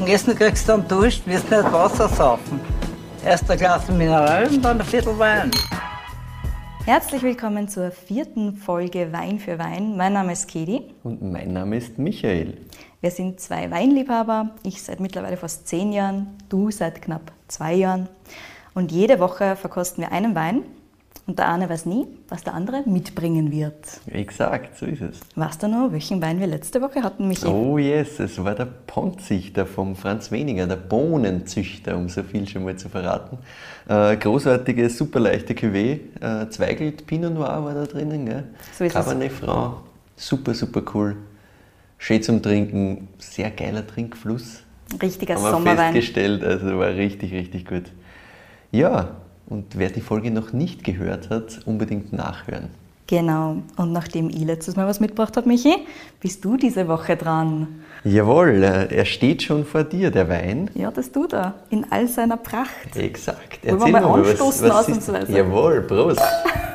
Zum Essen kriegst du einen Dusch, wirst nicht Wasser saufen. Erst ein Glas Mineral und dann ein Viertel Wein. Herzlich willkommen zur vierten Folge Wein für Wein. Mein Name ist Kedi. Und mein Name ist Michael. Wir sind zwei Weinliebhaber. Ich seit mittlerweile fast zehn Jahren, du seit knapp zwei Jahren. Und jede Woche verkosten wir einen Wein. Und der eine weiß nie, was der andere mitbringen wird. Exakt, so ist es. Weißt du noch, welchen Wein wir letzte Woche hatten, Michi? Oh yes, es war der Pondzichter vom Franz Weniger, der Bohnenzüchter, um so viel schon mal zu verraten. Äh, großartige, super leichte Cuvée, äh, Zweigelt Pinot Noir war da drinnen, gell? So ist es. Cabernet Franc, super, super cool. Schön zum Trinken, sehr geiler Trinkfluss. Richtiger Haben Sommerwein. festgestellt, also war richtig, richtig gut. Ja, und wer die Folge noch nicht gehört hat, unbedingt nachhören. Genau. Und nachdem ich letztes Mal was mitgebracht habe, Michi, bist du diese Woche dran. Jawohl, äh, er steht schon vor dir, der Wein. Ja, das tut er. In all seiner Pracht. Exakt. Wollen wir mal anstoßen, ist- ausnahmsweise? Jawohl, Prost.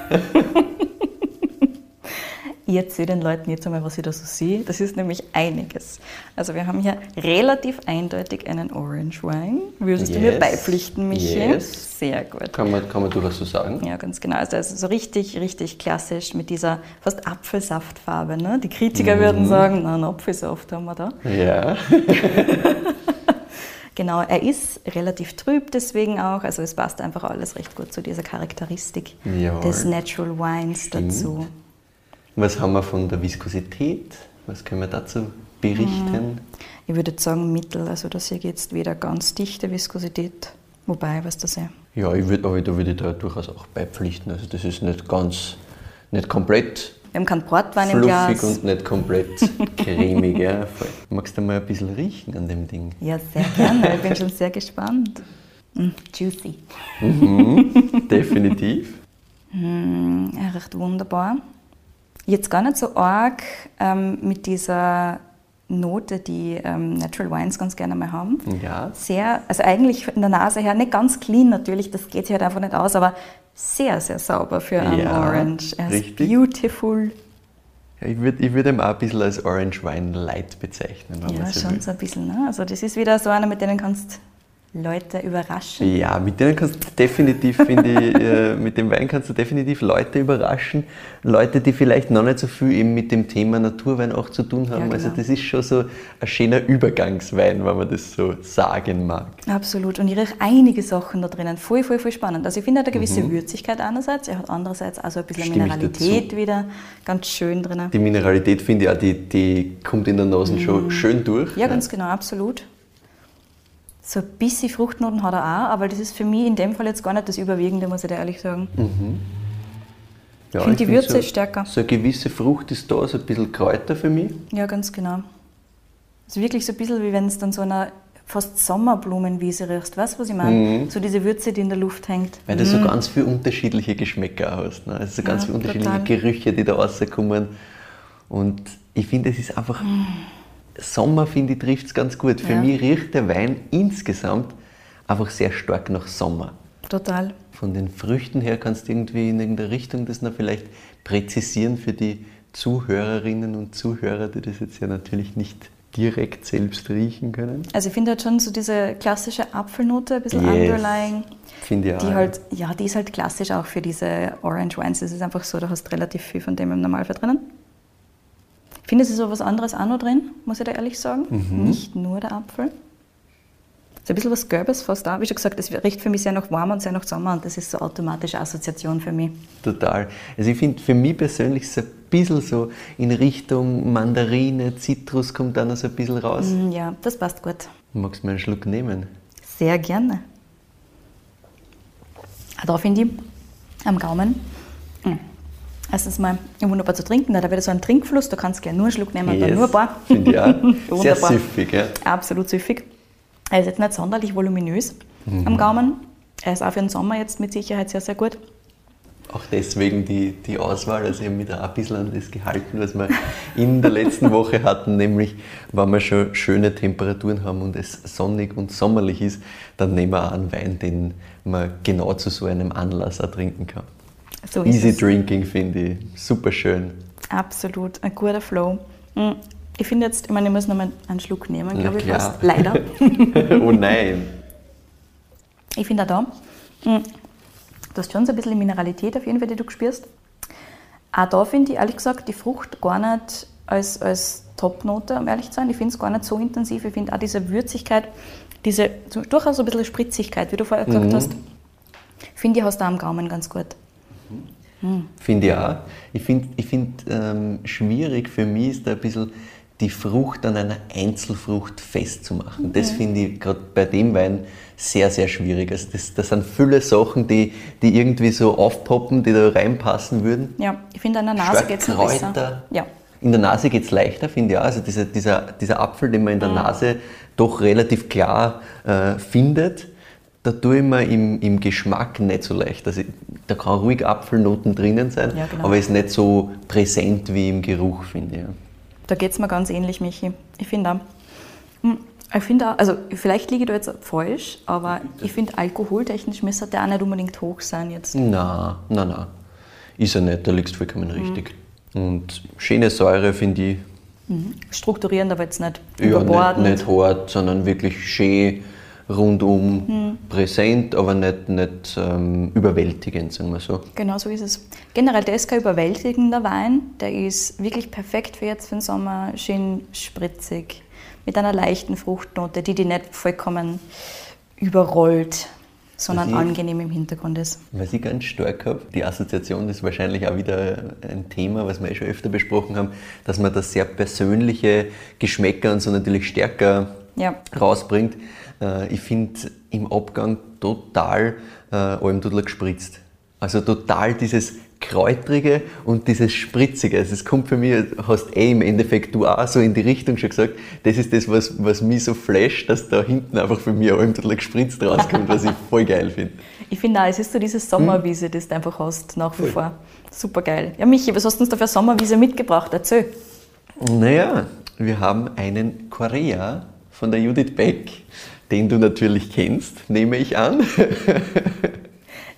Ich erzähle den Leuten jetzt einmal, was ich da so sehe. Das ist nämlich einiges. Also wir haben hier relativ eindeutig einen Orange Wine. Würdest du mir Yes. beipflichten, Michi? Yes. Sehr gut. Kann man, kann man durchaus so sagen. Ja, ganz genau. Also, also so richtig, richtig klassisch mit dieser fast Apfelsaftfarbe. Ne? Die Kritiker würden sagen, na, einen Apfelsaft haben wir da. Ja. Genau, er ist relativ trüb deswegen auch. Also es passt einfach alles recht gut zu dieser Charakteristik Jawohl. des Natural Wines Stimmt. dazu. Was haben wir von der Viskosität? Was können wir dazu berichten? Ich würde sagen Mittel, also das hier jetzt wieder ganz dichte Viskosität. Wobei, was das ja. Ja, ich würde, aber da würde ich da durchaus auch beipflichten. Also das ist nicht ganz, nicht komplett Wir haben keinen Portwein im fluffig Glas. und nicht komplett cremig. Ja. Magst du mal ein bisschen riechen an dem Ding? Ja, sehr gerne. Ich bin schon sehr gespannt. Mm, juicy. Definitiv. Mm, ja, recht wunderbar. Jetzt gar nicht so arg ähm, mit dieser Note, die ähm, Natural Wines ganz gerne mal haben. Ja. Sehr, also eigentlich in der Nase her nicht ganz clean natürlich, das geht sich halt einfach nicht aus, aber sehr, sehr sauber für einen Ja, Orange. Er ist richtig. beautiful. Ja, ich würde ich würd ihn auch ein bisschen als Orange Wine Light bezeichnen, Ja, schon will. so ein bisschen. Ne? Also das ist wieder so einer, mit denen kannst Leute überraschen. Ja, mit denen kannst du definitiv, finde ich, äh, mit dem Wein kannst du definitiv Leute überraschen. Leute, die vielleicht noch nicht so viel eben mit dem Thema Naturwein auch zu tun haben. Ja, Also genau. das ist schon so ein schöner Übergangswein, wenn man das so sagen mag. Absolut. Und ich rieche einige Sachen da drinnen. Voll, voll, voll spannend. Also ich finde, er hat eine gewisse Würzigkeit einerseits, er hat andererseits also ein bisschen Mhm. Stimme Mineralität wieder. Ganz schön drinnen. Die Mineralität, finde ich auch, die, die kommt in der Nase schon schön durch. Mhm. Ja, ganz genau, absolut. So ein bisschen Fruchtnoten hat er auch, aber das ist für mich in dem Fall jetzt gar nicht das Überwiegende, muss ich dir ehrlich sagen. Ja, finde, die Würze so, stärker. So eine gewisse Frucht ist da, so ein bisschen Kräuter für mich. Ja, ganz genau. Es ist wirklich so ein bisschen wie wenn es dann so einer fast Sommerblumenwiese riechst. Weißt du, was ich meine? Mhm. So diese Würze, die in der Luft hängt. Weil du so ganz viele unterschiedliche Geschmäcker hast. Ne? Also so ganz Ja, viele unterschiedliche total. Gerüche, die da rauskommen. Und ich finde, es ist einfach. Sommer, finde ich, trifft es ganz gut. Für Ja. mich riecht der Wein insgesamt einfach sehr stark nach Sommer. Total. Von den Früchten her kannst du irgendwie in irgendeine Richtung das noch vielleicht präzisieren für die Zuhörerinnen und Zuhörer, die das jetzt ja natürlich nicht direkt selbst riechen können. Also ich finde halt schon so diese klassische Apfelnote, ein bisschen Yes. underlying. Finde ich auch. Die halt, ja, die ist halt klassisch auch für diese Orange Wines. Das ist einfach so, da hast relativ viel von dem im Normalfall drinnen. Ich finde, es ist so was anderes auch noch drin, muss ich da ehrlich sagen. Mhm. Nicht nur der Apfel. So ein bisschen was Gelbes fast da. Wie schon gesagt, es riecht für mich sehr nach warm und sehr nach Sommer und das ist so automatische Assoziation für mich. Total. Also ich finde für mich persönlich so ein bisschen so in Richtung Mandarine, Zitrus kommt da noch so ein bisschen raus. Mm, Ja, das passt gut. Magst du mal einen Schluck nehmen? Sehr gerne. Auch Da finde ich am Gaumen erstens mal wunderbar zu trinken. Da hat wieder so einen Trinkfluss. Du kannst gerne nur einen Schluck nehmen und dann nur ein paar. Finde ich auch. Sehr süffig, ja. Absolut süffig. Er ist jetzt nicht sonderlich voluminös Mhm. am Gaumen. Er ist auch für den Sommer jetzt mit Sicherheit sehr, sehr gut. Auch deswegen die, die Auswahl, also da auch ein bisschen an das gehalten, was wir in der letzten Woche hatten, nämlich wenn wir schon schöne Temperaturen haben und es sonnig und sommerlich ist, dann nehmen wir auch einen Wein, den man genau zu so einem Anlass auch trinken kann. So Easy es. Drinking finde ich super schön. Absolut, ein guter Flow. Mm, Ich finde jetzt, ich meine, ich muss noch mal einen Schluck nehmen, glaube ich fast. Leider. oh nein. Ich finde auch da, mh, du hast schon so ein bisschen Mineralität auf jeden Fall, die du spürst. Auch da finde ich ehrlich gesagt die Frucht gar nicht als, als Top-Note, um ehrlich zu sein. Ich finde es gar nicht so intensiv. Ich finde auch diese Würzigkeit, diese durchaus so ein bisschen Spritzigkeit, wie du vorher gesagt hast, finde ich hast du auch am Gaumen ganz gut. Finde ich auch. Ich finde ich find, ähm, schwierig für mich ist da ein bisschen die Frucht an einer Einzelfrucht festzumachen. Das finde ich gerade bei dem Wein sehr, sehr schwierig. Also das, das sind viele Sachen, die, die irgendwie so aufpoppen, die da reinpassen würden. Ja, ich finde an der Nase geht es besser. Ja. In der Nase geht es leichter, finde ich auch. Also dieser, dieser, dieser Apfel, den man in der Nase doch relativ klar äh, findet, da tue ich mir im, im Geschmack nicht so leicht. Also da kann ruhig Apfelnoten drinnen sein, Ja, genau. aber ist nicht so präsent wie im Geruch, finde ich. ja. Da geht es mir ganz ähnlich, Michi. Ich finde auch, hm, ich finde auch, also vielleicht liege ich da jetzt falsch, aber ich finde alkoholtechnisch müsste der auch nicht unbedingt hoch sein jetzt. Na, na, na. Ist er nicht, da liegst du vollkommen richtig. Und schöne Säure finde ich Strukturierend, aber jetzt nicht ja, nicht, nicht hart, sondern wirklich schön, rundum, Hm. präsent, aber nicht, nicht ähm, überwältigend, sagen wir so. Genau so ist es. Generell, der ist kein überwältigender Wein. Der ist wirklich perfekt für jetzt für den Sommer. Schön spritzig. Mit einer leichten Fruchtnote, die die nicht vollkommen überrollt, sondern ich- angenehm im Hintergrund ist. Was ich ganz stark habe, die Assoziation ist wahrscheinlich auch wieder ein Thema, was wir eh schon öfter besprochen haben, dass man das sehr persönliche Geschmäcker und so natürlich stärker Ja. rausbringt. Äh, Ich finde im Abgang total äh, Almdudler gespritzt. Also total dieses Kräutrige und dieses Spritzige. Also es kommt für mich, hast eh im Endeffekt du auch so in die Richtung schon gesagt, das ist das, was, was mich so flasht, dass da hinten einfach für mich Almdudler gespritzt rauskommt, was ich voll geil finde. Ich finde auch, es ist so diese Sommerwiese, die du einfach hast, nach wie vor. Super geil. Ja, Michi, was hast du uns da für eine Sommerwiese mitgebracht? Erzähl. Naja, wir haben einen Korea von der Judith Beck, den du natürlich kennst, nehme ich an.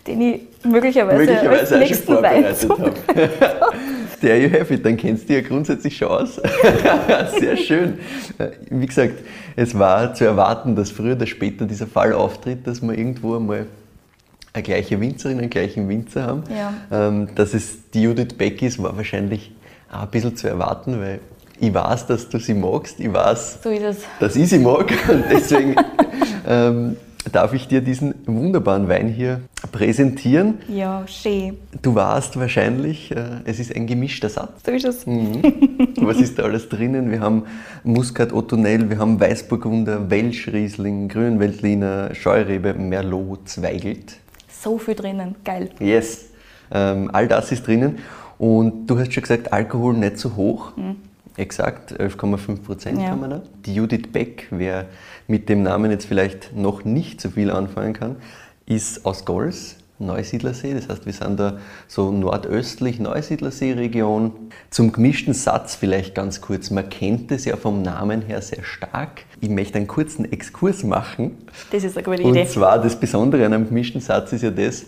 Den ich möglicherweise, möglicherweise als nächsten vorbereitet habe. There you have it, dann kennst du ja grundsätzlich schon aus. Sehr schön. Wie gesagt, es war zu erwarten, dass früher oder später dieser Fall auftritt, dass wir irgendwo einmal eine gleiche Winzerin, einen gleichen Winzer haben. Ja. Ähm, Dass es die Judith Beck ist, war wahrscheinlich auch ein bisschen zu erwarten, weil ich weiß, dass du sie magst, ich weiß, So ist es. dass ich sie mag und deswegen ähm, darf ich dir diesen wunderbaren Wein hier präsentieren. Ja, schön. Du weißt wahrscheinlich, äh, es ist ein gemischter Satz. So ist es. Mhm. Was ist da alles drinnen? Wir haben Muscat Ottonell, wir haben Weißburgunder, Welschriesling, Grünweltliner, Scheurebe, Merlot, Zweigelt. So viel drinnen. Geil. Yes, ähm, all das ist drinnen. Und du hast schon gesagt, Alkohol nicht so hoch. Exakt, 11,5 Prozent Ja. haben wir da. Die Judith Beck, wer mit dem Namen jetzt vielleicht noch nicht so viel anfangen kann, ist aus Gols, Neusiedlersee. Das heißt, wir sind da so nordöstlich Neusiedlersee-Region. Zum gemischten Satz vielleicht ganz kurz. Man kennt es ja vom Namen her sehr stark. Ich möchte einen kurzen Exkurs machen. Das ist eine gute Und Idee. zwar das Besondere an einem gemischten Satz ist ja das,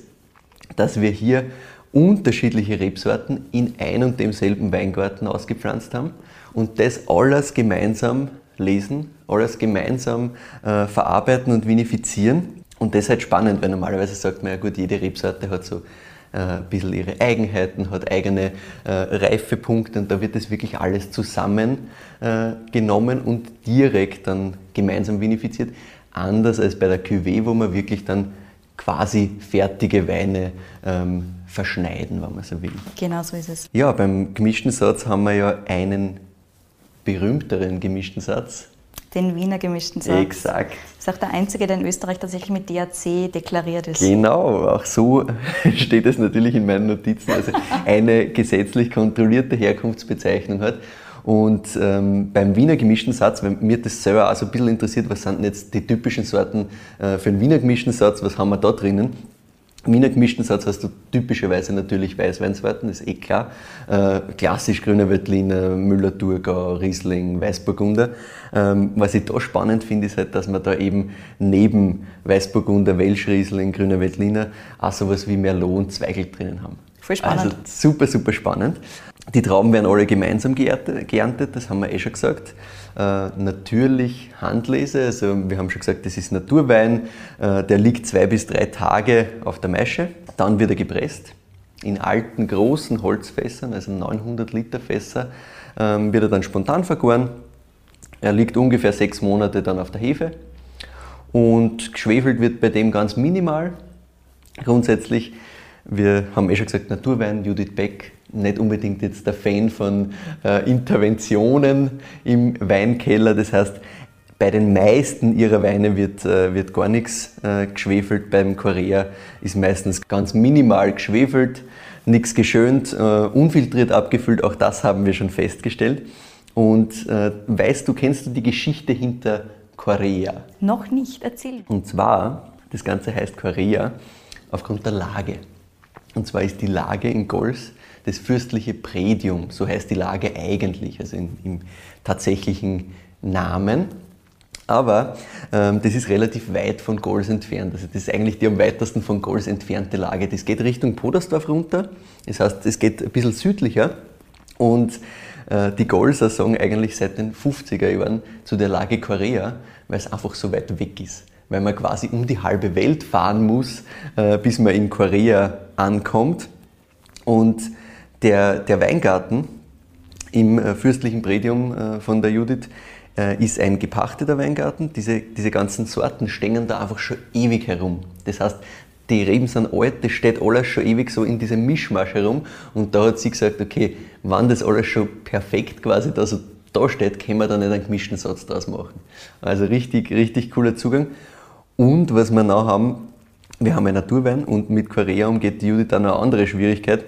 dass wir hier unterschiedliche Rebsorten in ein und demselben Weingarten ausgepflanzt haben und das alles gemeinsam lesen, alles gemeinsam äh, verarbeiten und vinifizieren. Und das ist halt spannend, weil normalerweise sagt man ja gut, jede Rebsorte hat so äh, ein bisschen ihre Eigenheiten, hat eigene äh, Reifepunkte und da wird das wirklich alles zusammen äh, und direkt dann gemeinsam vinifiziert. Anders als bei der Cuvée, wo man wirklich dann quasi fertige Weine ähm, verschneiden, wenn man so will. Genau so ist es. Ja, beim gemischten Satz haben wir ja einen berühmteren gemischten Satz. Den Wiener gemischten Satz. Exakt. Das ist auch der einzige, der in Österreich tatsächlich mit DAC deklariert ist. Genau, auch so steht es natürlich in meinen Notizen. Also eine gesetzlich kontrollierte Herkunftsbezeichnung hat. Und ähm, beim Wiener gemischten Satz, weil mir das selber auch so ein bisschen interessiert, was sind denn jetzt die typischen Sorten äh, für einen Wiener gemischten Satz, was haben wir da drinnen? Wiener gemischten Satz hast du typischerweise natürlich Weißweinsorten, das ist eh klar. Äh, klassisch Grüner Veltliner, Müller-Thurgau, Riesling, Weißburgunder. Ähm, was ich da spannend finde, ist halt, dass man da eben neben Weißburgunder, Welschriesling, Grüner Veltliner auch sowas wie Merlot und Zweigelt drinnen haben. Voll spannend. Also super, super spannend. Die Trauben werden alle gemeinsam geerntet, das haben wir eh schon gesagt. Äh, natürlich Handlese, also wir haben schon gesagt, das ist Naturwein, äh, der liegt zwei bis drei Tage auf der Maische. Dann wird er gepresst in alten, großen Holzfässern, also 900 Liter Fässer, ähm, wird er dann spontan vergoren. Er liegt ungefähr sechs Monate dann auf der Hefe und geschwefelt wird bei dem ganz minimal. Grundsätzlich, wir haben eh schon gesagt, Naturwein, Judith Beck, nicht unbedingt jetzt der Fan von äh, Interventionen im Weinkeller. Das heißt, bei den meisten ihrer Weine wird, äh, wird gar nichts äh, geschwefelt. Beim Korea ist meistens ganz minimal geschwefelt, nichts geschönt, äh, unfiltriert abgefüllt. Auch das haben wir schon festgestellt. Und äh, weißt du, kennst du die Geschichte hinter Korea? Noch nicht, erzählt. Und zwar, das Ganze heißt Korea aufgrund der Lage. Und zwar ist die Lage in Gols das fürstliche Prädium, so heißt die Lage eigentlich, also in, im tatsächlichen Namen. Aber ähm, das ist relativ weit von Gols entfernt. Also das ist eigentlich die am weitesten von Gols entfernte Lage. Das geht Richtung Podersdorf runter. Das heißt, es geht ein bisschen südlicher. Und äh, die Golser sagen eigentlich seit den 50er Jahren zu der Lage Korea, weil es einfach so weit weg ist. Weil man quasi um die halbe Welt fahren muss, äh, bis man in Korea ankommt. Und der, der Weingarten im äh, fürstlichen Prädium äh, von der Judith ist ein gepachteter Weingarten. Diese, diese ganzen Sorten stehen da einfach schon ewig herum. Das heißt, die Reben sind alt, das steht alles schon ewig so in diesem Mischmasch herum. Und da hat sie gesagt, okay, wann das alles schon perfekt quasi da so da steht, können wir da nicht einen gemischten Satz draus machen. Also richtig, richtig cooler Zugang. Und was wir noch haben, wir haben einen Naturwein und mit Korea umgeht die Judith dann eine andere Schwierigkeit.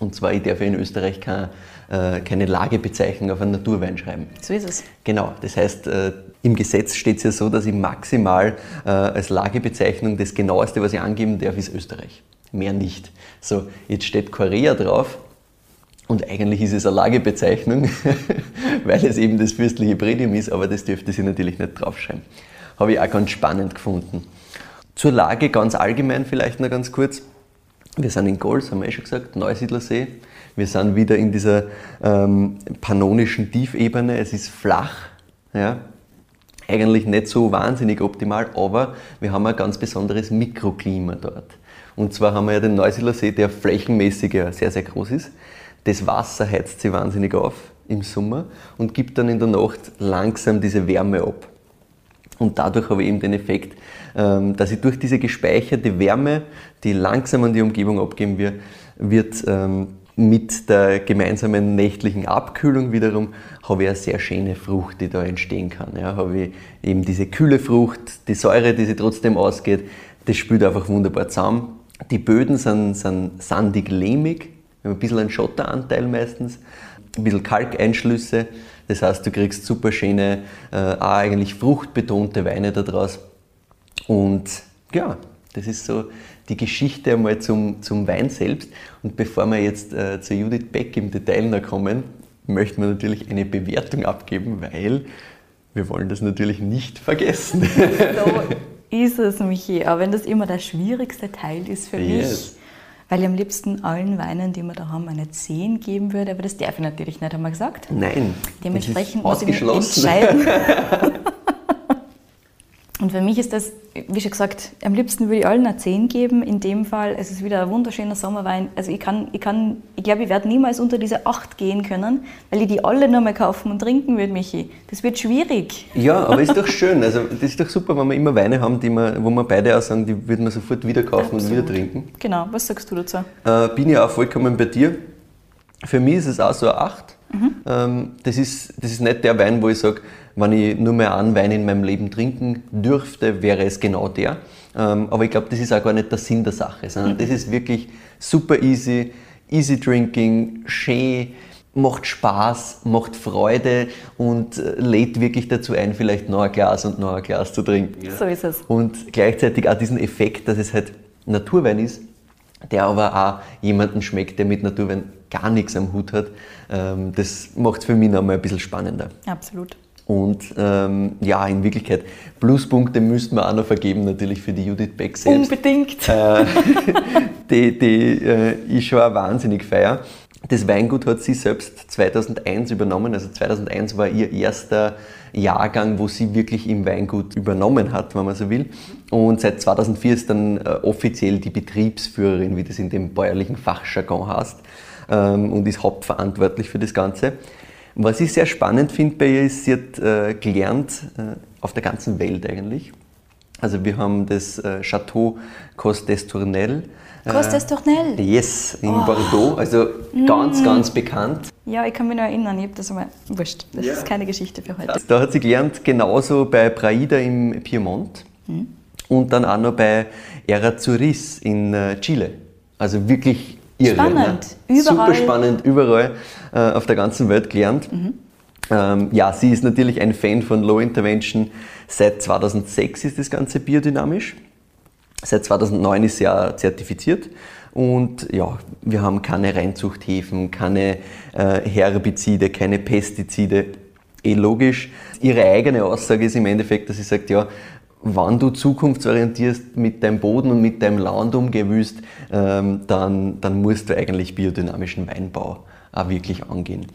Und zwar, ich darf in Österreich keine, äh, keine Lagebezeichnung auf einen Naturwein schreiben. So ist es. Genau, das heißt, äh, im Gesetz steht es ja so, dass ich maximal äh, als Lagebezeichnung das genaueste, was ich angeben darf, ist Österreich. Mehr nicht. So, jetzt steht Korea drauf und eigentlich ist es eine Lagebezeichnung, weil es eben das fürstliche Prädium ist, aber das dürfte sie natürlich nicht draufschreiben. Habe ich auch ganz spannend gefunden. Zur Lage ganz allgemein vielleicht noch ganz kurz. Wir sind in Gols, haben wir eh schon gesagt, Neusiedlersee. Wir sind wieder in dieser ähm, pannonischen Tiefebene. Es ist flach. Ja. Eigentlich nicht so wahnsinnig optimal, aber wir haben ein ganz besonderes Mikroklima dort. Und zwar haben wir ja den Neusiedlersee, der flächenmäßig ja sehr, sehr groß ist. Das Wasser heizt sich wahnsinnig auf im Sommer und gibt dann in der Nacht langsam diese Wärme ab. Und dadurch habe ich eben den Effekt, ähm, dass ich durch diese gespeicherte Wärme, die langsam an die Umgebung abgeben wird, wird ähm, mit der gemeinsamen nächtlichen Abkühlung wiederum habe ich eine sehr schöne Frucht, die da entstehen kann. Ja, habe ich eben diese kühle Frucht, die Säure, die sie trotzdem ausgeht, das spielt einfach wunderbar zusammen. Die Böden sind, sind sandig-lehmig, ein bisschen einen Schotteranteil meistens, ein bisschen Kalkeinschlüsse. Das heißt, du kriegst super schöne, äh, auch eigentlich fruchtbetonte Weine daraus. Und ja, das ist so die Geschichte einmal zum, zum Wein selbst. Und bevor wir jetzt äh, zu Judith Beck im Detail noch kommen, möchten wir natürlich eine Bewertung abgeben, weil wir wollen das natürlich nicht vergessen. So ist es, Michi. Aber wenn das immer der schwierigste Teil ist für yes. mich, weil ich am liebsten allen Weinen, die wir da haben, eine 10 geben würde, aber das darf ich natürlich nicht, haben wir gesagt. Nein. Dementsprechend muss ich mich entscheiden. Und für mich ist das, wie schon gesagt, am liebsten würde ich allen eine 10 geben. In dem Fall, es ist wieder ein wunderschöner Sommerwein. Also ich kann, ich kann, ich glaube, ich werde niemals unter diese 8 gehen können, weil ich die alle nochmal kaufen und trinken würde, Michi. Das wird schwierig. Ja, aber ist doch schön. Also das ist doch super, wenn wir immer Weine haben, die wir, wo wir beide auch sagen, die würden wir sofort wieder kaufen Absolut. und wieder trinken. Genau, was sagst du dazu? Äh, bin ich auch vollkommen bei dir. Für mich ist es auch so eine 8. Mhm. Das, ist, das ist nicht der Wein, wo ich sage, wenn ich nur mehr einen Wein in meinem Leben trinken dürfte, wäre es genau der. Ähm, aber ich glaube, das ist auch gar nicht der Sinn der Sache, sondern mhm. das ist wirklich super easy, easy drinking, schön, macht Spaß, macht Freude und äh, lädt wirklich dazu ein, vielleicht noch ein Glas und noch ein Glas zu trinken. Ja. So ist es. Und gleichzeitig auch diesen Effekt, dass es halt Naturwein ist, der aber auch jemanden schmeckt, der mit Naturwein gar nichts am Hut hat. Ähm, das macht es für mich noch mal ein bisschen spannender. Absolut. Und ähm, ja, in Wirklichkeit, Pluspunkte müssten wir auch noch vergeben, natürlich für die Judith Beck selbst. Unbedingt. Äh, die die äh, ich schon wahnsinnig feier. Das Weingut hat sie selbst 2001 übernommen. Also 2001 war ihr erster Jahrgang, wo sie wirklich im Weingut übernommen hat, wenn man so will. Und seit 2004 ist dann äh, offiziell die Betriebsführerin, wie das in dem bäuerlichen Fachjargon heißt, ähm, und ist hauptverantwortlich für das Ganze. Was ich sehr spannend finde bei ihr ist, sie hat äh, gelernt äh, auf der ganzen Welt eigentlich. Also wir haben das äh, Chateau Costes Tournelle. Costes Tournelle? Yes, in oh. Bordeaux, also ganz, mm. ganz bekannt. Ja, ich kann mich noch erinnern, ich habe das einmal, wurscht, das ja. ist keine Geschichte für heute. Da hat sie gelernt, genauso bei Praida im Piemont mhm. und dann auch noch bei Errazuriz in äh, Chile. Also wirklich irre. Spannend, ne? überall. Super spannend, überall äh, auf der ganzen Welt gelernt. Mhm. Ähm, ja, sie ist natürlich ein Fan von Low Intervention. Seit 2006 ist das Ganze biodynamisch. Seit 2009 ist sie ja zertifiziert. Und ja, wir haben keine Reinzuchthäfen, keine äh, Herbizide, keine Pestizide. Eh logisch. Ihre eigene Aussage ist im Endeffekt, dass sie sagt, ja, wann du zukunftsorientierst mit deinem Boden und mit deinem Land umgewüst, ähm, dann, dann musst du eigentlich biodynamischen Weinbau auch wirklich angehen.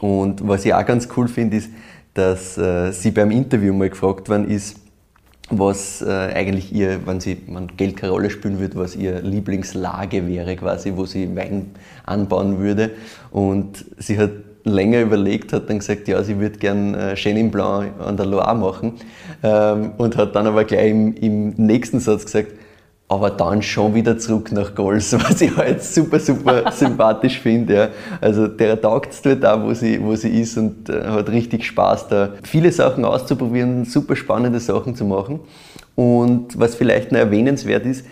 Und was ich auch ganz cool finde, ist, dass äh, sie beim Interview mal gefragt worden ist, was äh, eigentlich ihr, wenn sie wenn Geld keine Rolle spielen würde, was ihr Lieblingslage wäre, quasi, wo sie Wein anbauen würde. Und sie hat länger überlegt, hat dann gesagt, ja, sie würde gern äh, Chenin Blanc an der Loire machen ähm, und hat dann aber gleich im, im nächsten Satz gesagt, aber dann schon wieder zurück nach Gols, was ich halt super, super sympathisch finde. Ja. Also der taugt es dort auch, wo sie, wo sie ist und äh, hat richtig Spaß da, viele Sachen auszuprobieren, super spannende Sachen zu machen. Und was vielleicht noch erwähnenswert ist,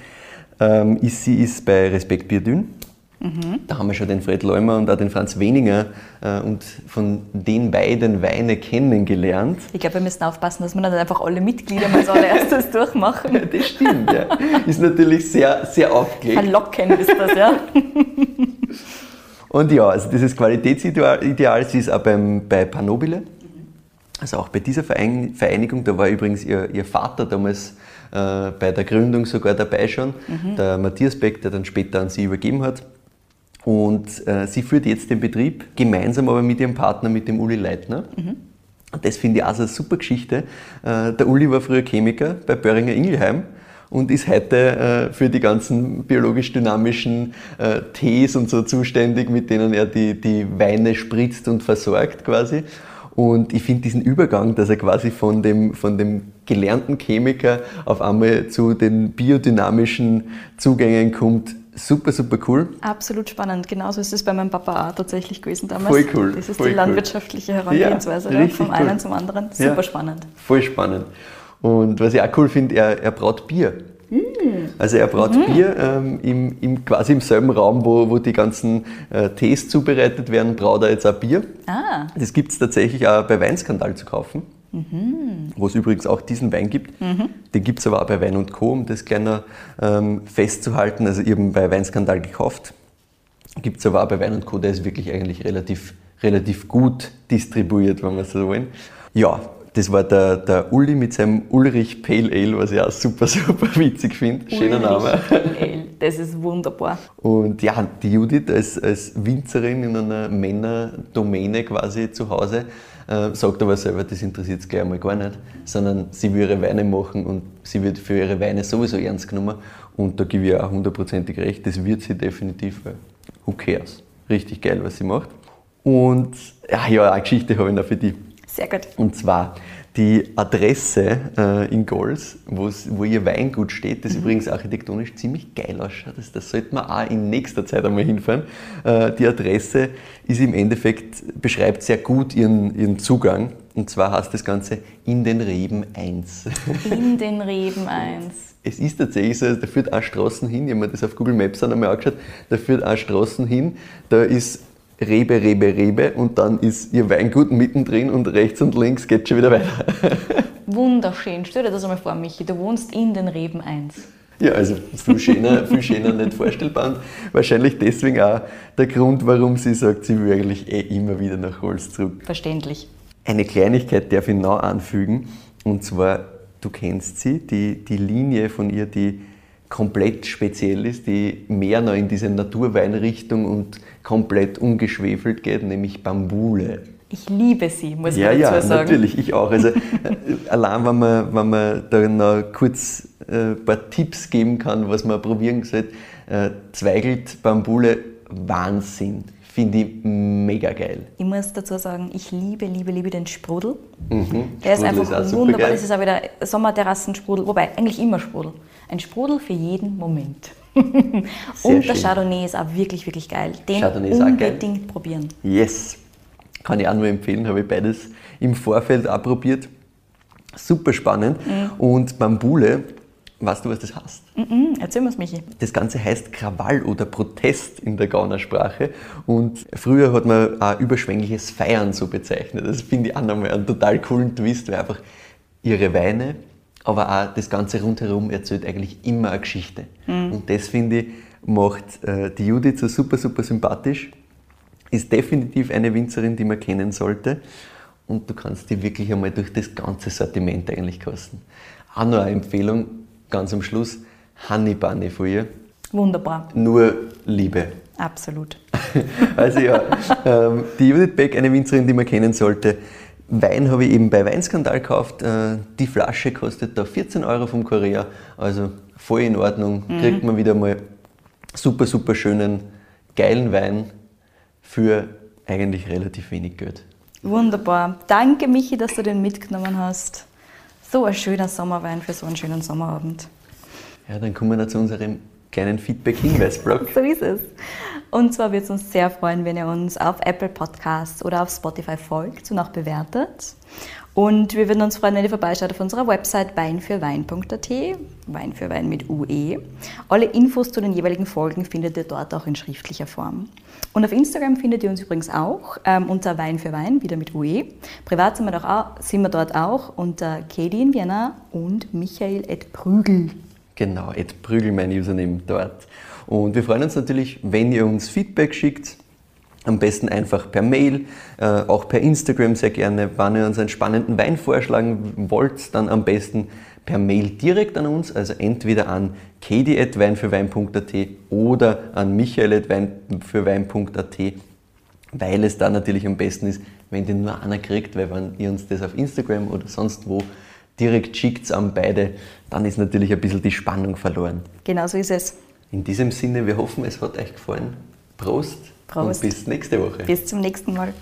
ähm, ist sie ist bei Respekt Bier dünn. Mhm. Da haben wir schon den Fred Leumer und auch den Franz Weninger äh, und von den beiden Weine kennengelernt. Ich glaube, wir müssen aufpassen, dass wir nicht einfach alle Mitglieder mal als allererstes durchmachen. Ja, das stimmt, ja. Ist natürlich sehr, sehr aufgelegt. Verlockend ist das, ja. und ja, also dieses Qualitätsideal, sie ist auch beim, bei Panobile. Also auch bei dieser Vereinigung, da war übrigens ihr, ihr Vater damals äh, bei der Gründung sogar dabei schon, mhm. der Matthias Beck, der dann später an sie übergeben hat. Und äh, sie führt jetzt den Betrieb gemeinsam aber mit ihrem Partner, mit dem Uli Leitner. Mhm. Und das finde ich auch so eine super Geschichte. Äh, der Uli war früher Chemiker bei Böhringer Ingelheim und ist heute äh, für die ganzen biologisch-dynamischen äh, Tees und so zuständig, mit denen er die, die Weine spritzt und versorgt quasi. Und ich finde diesen Übergang, dass er quasi von dem, von dem gelernten Chemiker auf einmal zu den biodynamischen Zugängen kommt, super, super cool. Absolut spannend. Genauso ist es bei meinem Papa auch tatsächlich gewesen damals. Voll cool. Das ist voll die landwirtschaftliche Herangehensweise ja, vom einen cool. zum anderen. Super ja, spannend. Voll spannend. Und was ich auch cool finde, er, er braut Bier. Mm. Also er braut mm. Bier ähm, im, im, quasi im selben Raum, wo, wo die ganzen äh, Tees zubereitet werden, braut er jetzt auch Bier. Ah. Das gibt es tatsächlich auch bei Weinskandal zu kaufen. Mhm. Wo es übrigens auch diesen Wein gibt. Mhm. Den gibt es aber auch bei Wein und Co., um das kleiner ähm, festzuhalten. Also eben bei Weinskandal gekauft. Gibt es aber auch bei Wein und Co., der ist wirklich eigentlich relativ, relativ gut distribuiert, wenn wir so wollen. Ja, das war der, der Uli mit seinem Ulrich Pale Ale, was ich auch super, super witzig finde. Schöner Name. Pale Ale, das ist wunderbar. Und ja, die Judith als, als Winzerin in einer Männerdomäne quasi zu Hause äh, sagt aber selber, das interessiert sie gleich einmal gar nicht, sondern sie will ihre Weine machen und sie wird für ihre Weine sowieso ernst genommen. Und da gebe ich auch hundertprozentig recht, das wird sie definitiv, weil who cares? Richtig geil, was sie macht. Und ja, ja eine Geschichte habe ich noch für dich. Sehr gut. Und zwar, die Adresse äh, in Gols, wo ihr Weingut steht, das mhm. übrigens architektonisch ziemlich geil ausschaut. Das, das sollte man auch in nächster Zeit einmal hinfahren. Äh, die Adresse ist im Endeffekt, beschreibt sehr gut ihren, ihren Zugang. Und zwar heißt das Ganze in den Reben 1. In den Reben 1. Es ist tatsächlich so, da führt auch Straßen hin, ich habe mir das auf Google Maps einmal angeschaut, da führt auch Straßen hin, da ist Rebe, Rebe, Rebe und dann ist ihr Weingut mittendrin und rechts und links geht schon wieder weiter. Wunderschön. Stell dir das einmal vor, Michi. Du wohnst in den Reben 1. Ja, also viel schöner, viel schöner nicht vorstellbar. Und wahrscheinlich deswegen auch der Grund, warum sie sagt, sie will eigentlich eh immer wieder nach Holz zurück. Verständlich. Eine Kleinigkeit darf ich noch anfügen, und zwar, du kennst sie, die, die Linie von ihr, die komplett speziell ist, die mehr noch in diese Naturweinrichtung und komplett ungeschwefelt geht, nämlich Bambule. Ich liebe sie, muss ja, man dazu ja, sagen. natürlich, ich auch. Also, äh, allein wenn man, wenn man da noch kurz äh, ein paar Tipps geben kann, was man probieren sollte, äh, Zweigelt Bambule, Wahnsinn. Finde ich mega geil. Ich muss dazu sagen, ich liebe, liebe, liebe den Sprudel. Mhm. Der ist Sprudel einfach auch super wunderbar. Das ist auch wieder Sommerterrassensprudel, wobei eigentlich immer Sprudel. Ein Sprudel für jeden Moment. Sehr Und der schön. Chardonnay ist auch wirklich, wirklich geil. Den Chardonnay ist auch geil. unbedingt probieren. Yes, kann ich auch nur empfehlen, habe ich beides im Vorfeld auch probiert. Super spannend. Und Bambule, weißt du, was das heißt? Mhm, erzähl mir's, Michi. Das Ganze heißt Krawall oder Protest in der Gaunersprache. Und früher hat man auch überschwängliches Feiern so bezeichnet. Das finde ich auch nochmal einen total coolen Twist, weil einfach ihre Weine, aber auch das Ganze rundherum erzählt eigentlich immer eine Geschichte. Und das finde ich, macht äh, die Judith so super, super sympathisch. Ist definitiv eine Winzerin, die man kennen sollte. Und du kannst die wirklich einmal durch das ganze Sortiment eigentlich kosten. Auch noch eine Empfehlung, ganz am Schluss, Honey Bunny von ihr. Wunderbar. Nur Liebe. Absolut. Also ja, ähm, die Judith Beck, eine Winzerin, die man kennen sollte. Wein habe ich eben bei Weinskandal gekauft. Äh, die Flasche kostet da 14 Euro vom Korea. Also voll in Ordnung. Kriegt man wieder mal super, super schönen, geilen Wein für eigentlich relativ wenig Geld. Wunderbar. Danke, Michi, dass du den mitgenommen hast. So ein schöner Sommerwein für so einen schönen Sommerabend. Ja, dann kommen wir noch zu unserem kleinen Feedback-Hinweis-Blog. So ist es. Und zwar wird es uns sehr freuen, wenn ihr uns auf Apple Podcasts oder auf Spotify folgt und auch bewertet. Und wir würden uns freuen, wenn ihr vorbeischaut auf unserer Website weinfürwein.at, Wein für Wein mit UE. Alle Infos zu den jeweiligen Folgen findet ihr dort auch in schriftlicher Form. Und auf Instagram findet ihr uns übrigens auch ähm, unter Wein für Wein, wieder mit UE. Privat sind wir, auch, sind wir dort auch unter Katie in Vienna und Michael et Prügel. Genau, Ed Prügel, mein Username dort. Und wir freuen uns natürlich, wenn ihr uns Feedback schickt. Am besten einfach per Mail, äh, auch per Instagram sehr gerne. Wenn ihr uns einen spannenden Wein vorschlagen wollt, dann am besten per Mail direkt an uns, also entweder an kedi.weinfürwein.at oder an michael.weinfürwein.at, weil es dann natürlich am besten ist, wenn den nur einer kriegt, weil wenn ihr uns das auf Instagram oder sonst wo direkt schickt an beide, dann ist natürlich ein bisschen die Spannung verloren. Genau so ist es. In diesem Sinne, wir hoffen, es hat euch gefallen. Prost, Prost. und bis nächste Woche. Bis zum nächsten Mal.